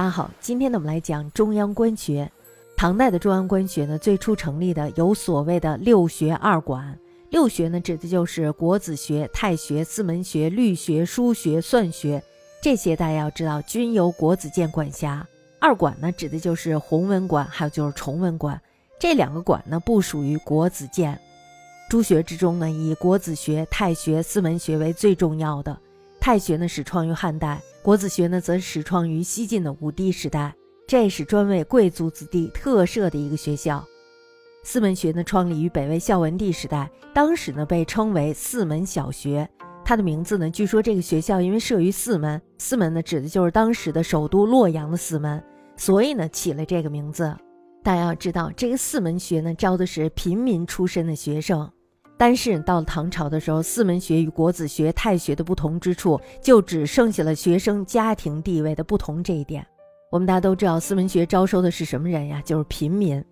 大家好，今天呢我们来讲中央官学。唐代的中央官学呢，最初成立的有所谓的六学二馆。六学呢，指的就是国子学、太学、四门学、律学、书学、算学这些，大家要知道均由国子监管辖。二馆呢，指的就是弘文馆，还有就是崇文馆。这两个馆呢，不属于国子监。诸学之中呢，以国子学、太学、四门学为最重要的。太学呢，始创于汉代。国子学呢，则始创于西晋的武帝时代，这是专为贵族子弟特设的一个学校。四门学呢，创立于北魏孝文帝时代，当时呢被称为四门小学。它的名字呢，据说这个学校因为设于四门，四门呢指的就是当时的首都洛阳的四门，所以呢起了这个名字。大家要知道，这个四门学呢，招的是平民出身的学生。但是到了唐朝的时候，四门学与国子学、太学的不同之处，就只剩下了学生家庭地位的不同这一点。我们大家都知道，四门学招收的是什么人呀？就是平民。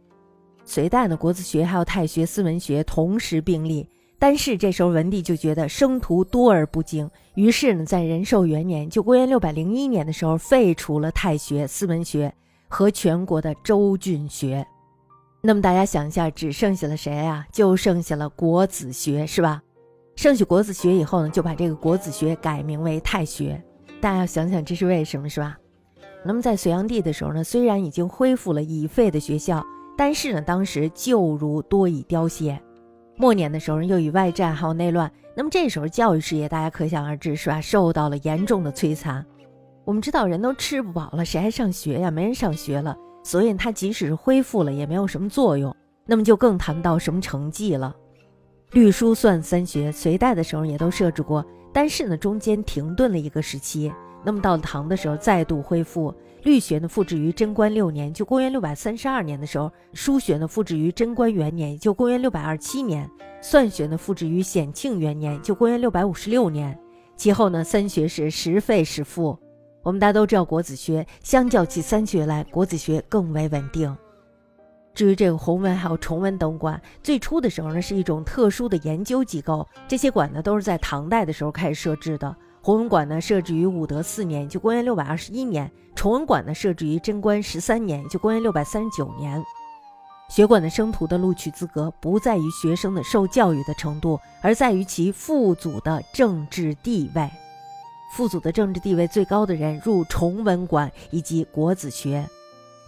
隋代呢，国子学还有太学、四门学同时并立，但是这时候文帝就觉得生徒多而不精，于是呢，在仁寿元年，就公元六百零一年的时候，废除了太学、四门学和全国的州郡学。那么大家想一下，只剩下了谁呀？就剩下了国子学，是吧？剩下国子学以后呢，就把这个国子学改名为太学。大家要想想这是为什么，是吧？那么在隋炀帝的时候呢，虽然已经恢复了已废的学校，但是呢，当时旧儒多已凋谢。末年的时候又以外战还有内乱，那么这时候教育事业大家可想而知，是吧？受到了严重的摧残。我们知道人都吃不饱了，谁还上学呀？没人上学了。所以它即使是恢复了，也没有什么作用。那么就更谈不到什么成绩了。律书算三学，隋代的时候也都设置过，但是呢，中间停顿了一个时期。那么到了唐的时候，再度恢复。律学呢，复置于贞观六年，就公元六百三十二年的时候；书学呢，复置于贞观元年，就公元六百二十七年；算学呢，复置于显庆元年，就公元六百五十六年。其后呢，三学是时废时复。我们大家都知道，国子学相较起三学来，国子学更为稳定。至于这个弘文还有崇文等馆，最初的时候呢，是一种特殊的研究机构。这些馆呢，都是在唐代的时候开始设置的。弘文馆呢，设置于武德四年，就公元六百二十一年；崇文馆呢，设置于贞观十三年，就公元六百三十九年。学馆的生徒的录取资格不在于学生的受教育的程度，而在于其父祖的政治地位。父祖的政治地位最高的人入崇文馆以及国子学，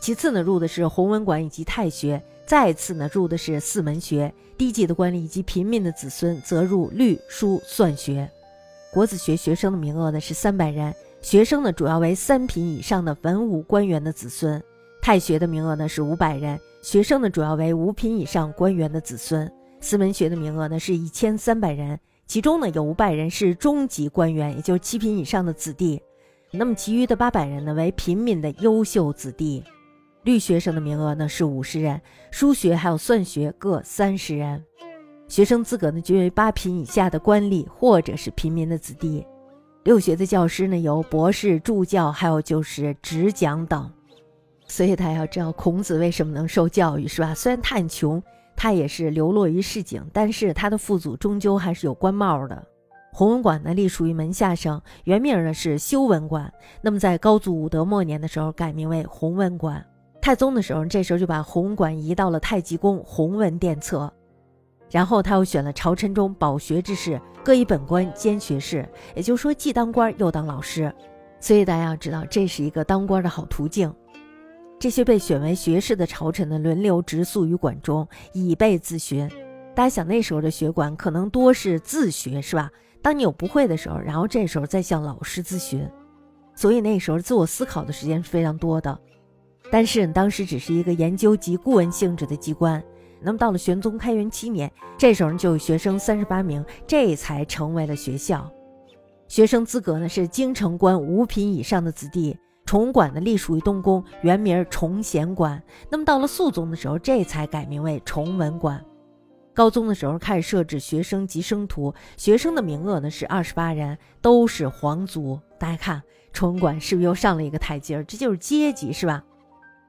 其次呢入的是弘文馆以及太学，再次呢入的是四门学。低级的官吏以及平民的子孙则入律书算学。国子学学生的名额呢是三百人，学生呢主要为三品以上的文武官员的子孙。太学的名额呢是五百人，学生呢主要为五品以上官员的子孙。四门学的名额呢是一千三百人。其中呢有五百人是中级官员，也就是七品以上的子弟，那么其余的八百人呢为平民的优秀子弟。律学生的名额呢是五十人，书学还有算学各三十人。学生资格呢均为八品以下的官吏或者是平民的子弟。六学的教师呢有博士、助教，还有就是执讲等。所以大家要知道孔子为什么能受教育，是吧？虽然他很穷。他也是流落于市井，但是他的父祖终究还是有官帽的。弘文馆呢，隶属于门下省，原名呢是修文馆。那么在高祖武德末年的时候，改名为弘文馆。太宗的时候，这时候就把弘文馆移到了太极宫弘文殿侧。然后他又选了朝臣中饱学之士，各以本官兼学士，也就是说既当官又当老师。所以大家要知道，这是一个当官的好途径。这些被选为学士的朝臣呢，轮流直宿于馆中，以备自学。大家想，那时候的学馆可能多是自学，是吧？当你有不会的时候，然后这时候再向老师咨询，所以那时候自我思考的时间是非常多的。但是当时只是一个研究及顾问性质的机关。那么到了玄宗开元七年，这时候就有学生三十八名，这才成为了学校。学生资格呢是京城官五品以上的子弟。崇馆呢，隶属于东宫，原名崇贤馆。那么到了肃宗的时候，这才改名为崇文馆。高宗的时候开始设置学生及生徒，学生的名额呢是二十八人，都是皇族。大家看，崇文馆是不是又上了一个台阶儿？这就是阶级，是吧？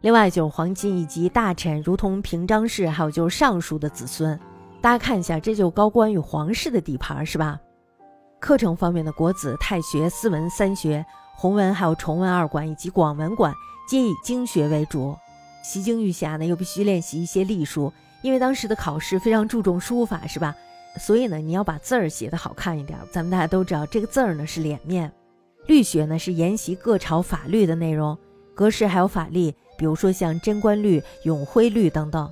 另外就是皇亲以及大臣，如同平章事，还有就是尚书的子孙。大家看一下，这就高官与皇室的底盘，是吧？课程方面的国子、太学、四文三学。弘文还有崇文二馆以及广文馆皆以经学为主。习经玉侠呢，又必须练习一些隶书，因为当时的考试非常注重书法，是吧？所以呢，你要把字儿写得好看一点。咱们大家都知道，这个字儿呢是脸面。律学呢是研习各朝法律的内容，格式还有法例，比如说像贞观律、永徽律等等。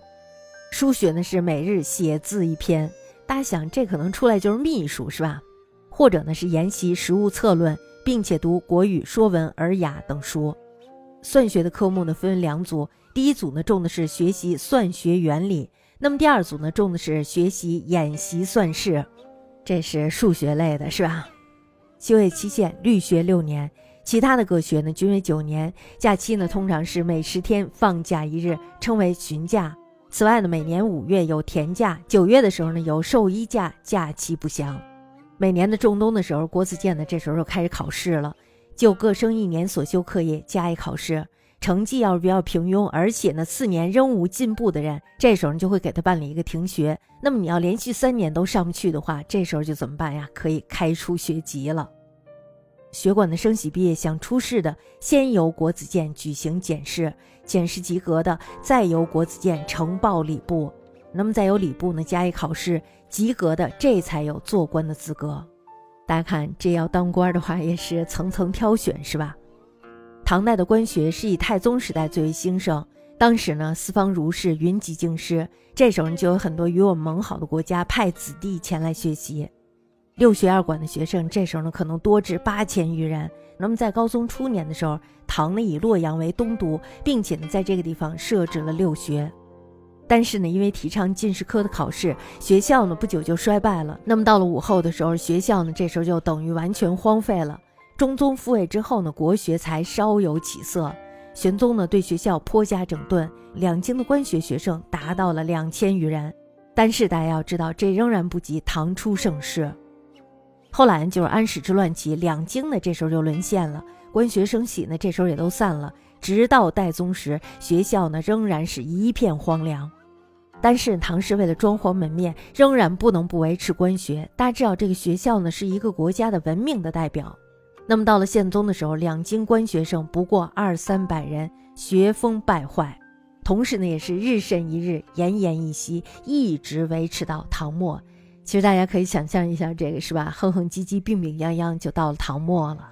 书学呢是每日写字一篇，大家想这可能出来就是秘书是吧？或者呢是研习实务策论，并且读国语、说文、尔雅等书。算学的科目呢分为两组，第一组呢重的是学习算学原理，那么第二组呢重的是学习演习算式，这是数学类的，是吧？修业期限律学六年，其他的各学呢均为九年。假期呢通常是每十天放假一日，称为旬假。此外呢，每年五月有田假，九月的时候呢有寿衣假，假期不详。每年的仲冬的时候，国子监呢这时候就开始考试了，就各生一年所修课业加以考试，成绩要是比较平庸，而且呢四年仍无进步的人，这时候就会给他办理一个停学。那么你要连续三年都上不去的话，这时候就怎么办呀？可以开除学籍了。学馆的升喜毕业想出试的，先由国子监举行检试，检试及格的，再由国子监呈报礼部，那么再由礼部呢加以考试，及格的这才有做官的资格。大家看，这要当官的话，也是层层挑选，是吧？唐代的官学是以太宗时代最为兴盛，当时呢四方儒士云集京师，这时候就有很多与我们盟好的国家派子弟前来学习。六学二馆的学生，这时候呢可能多至八千余人。那么在高宗初年的时候，唐呢以洛阳为东都，并且呢在这个地方设置了六学。但是呢，因为提倡进士科的考试，学校呢不久就衰败了。那么到了武后的时候，学校呢这时候就等于完全荒废了。中宗复位之后呢，国学才稍有起色。玄宗呢对学校颇加整顿，两京的官学学生达到了两千余人。但是大家要知道，这仍然不及唐初盛世。后来就是安史之乱起，两京呢这时候就沦陷了，官学生喜呢这时候也都散了。直到代宗时，学校呢仍然是一片荒凉。但是唐氏为了装潢门面，仍然不能不维持官学。大家知道这个学校呢是一个国家的文明的代表。那么到了宪宗的时候，两京官学生不过二三百人，学风败坏，同时呢也是日甚一日，奄奄一息，一直维持到唐末。其实大家可以想象一下，这个是吧？哼哼唧唧，病病殃殃，就到了唐末了。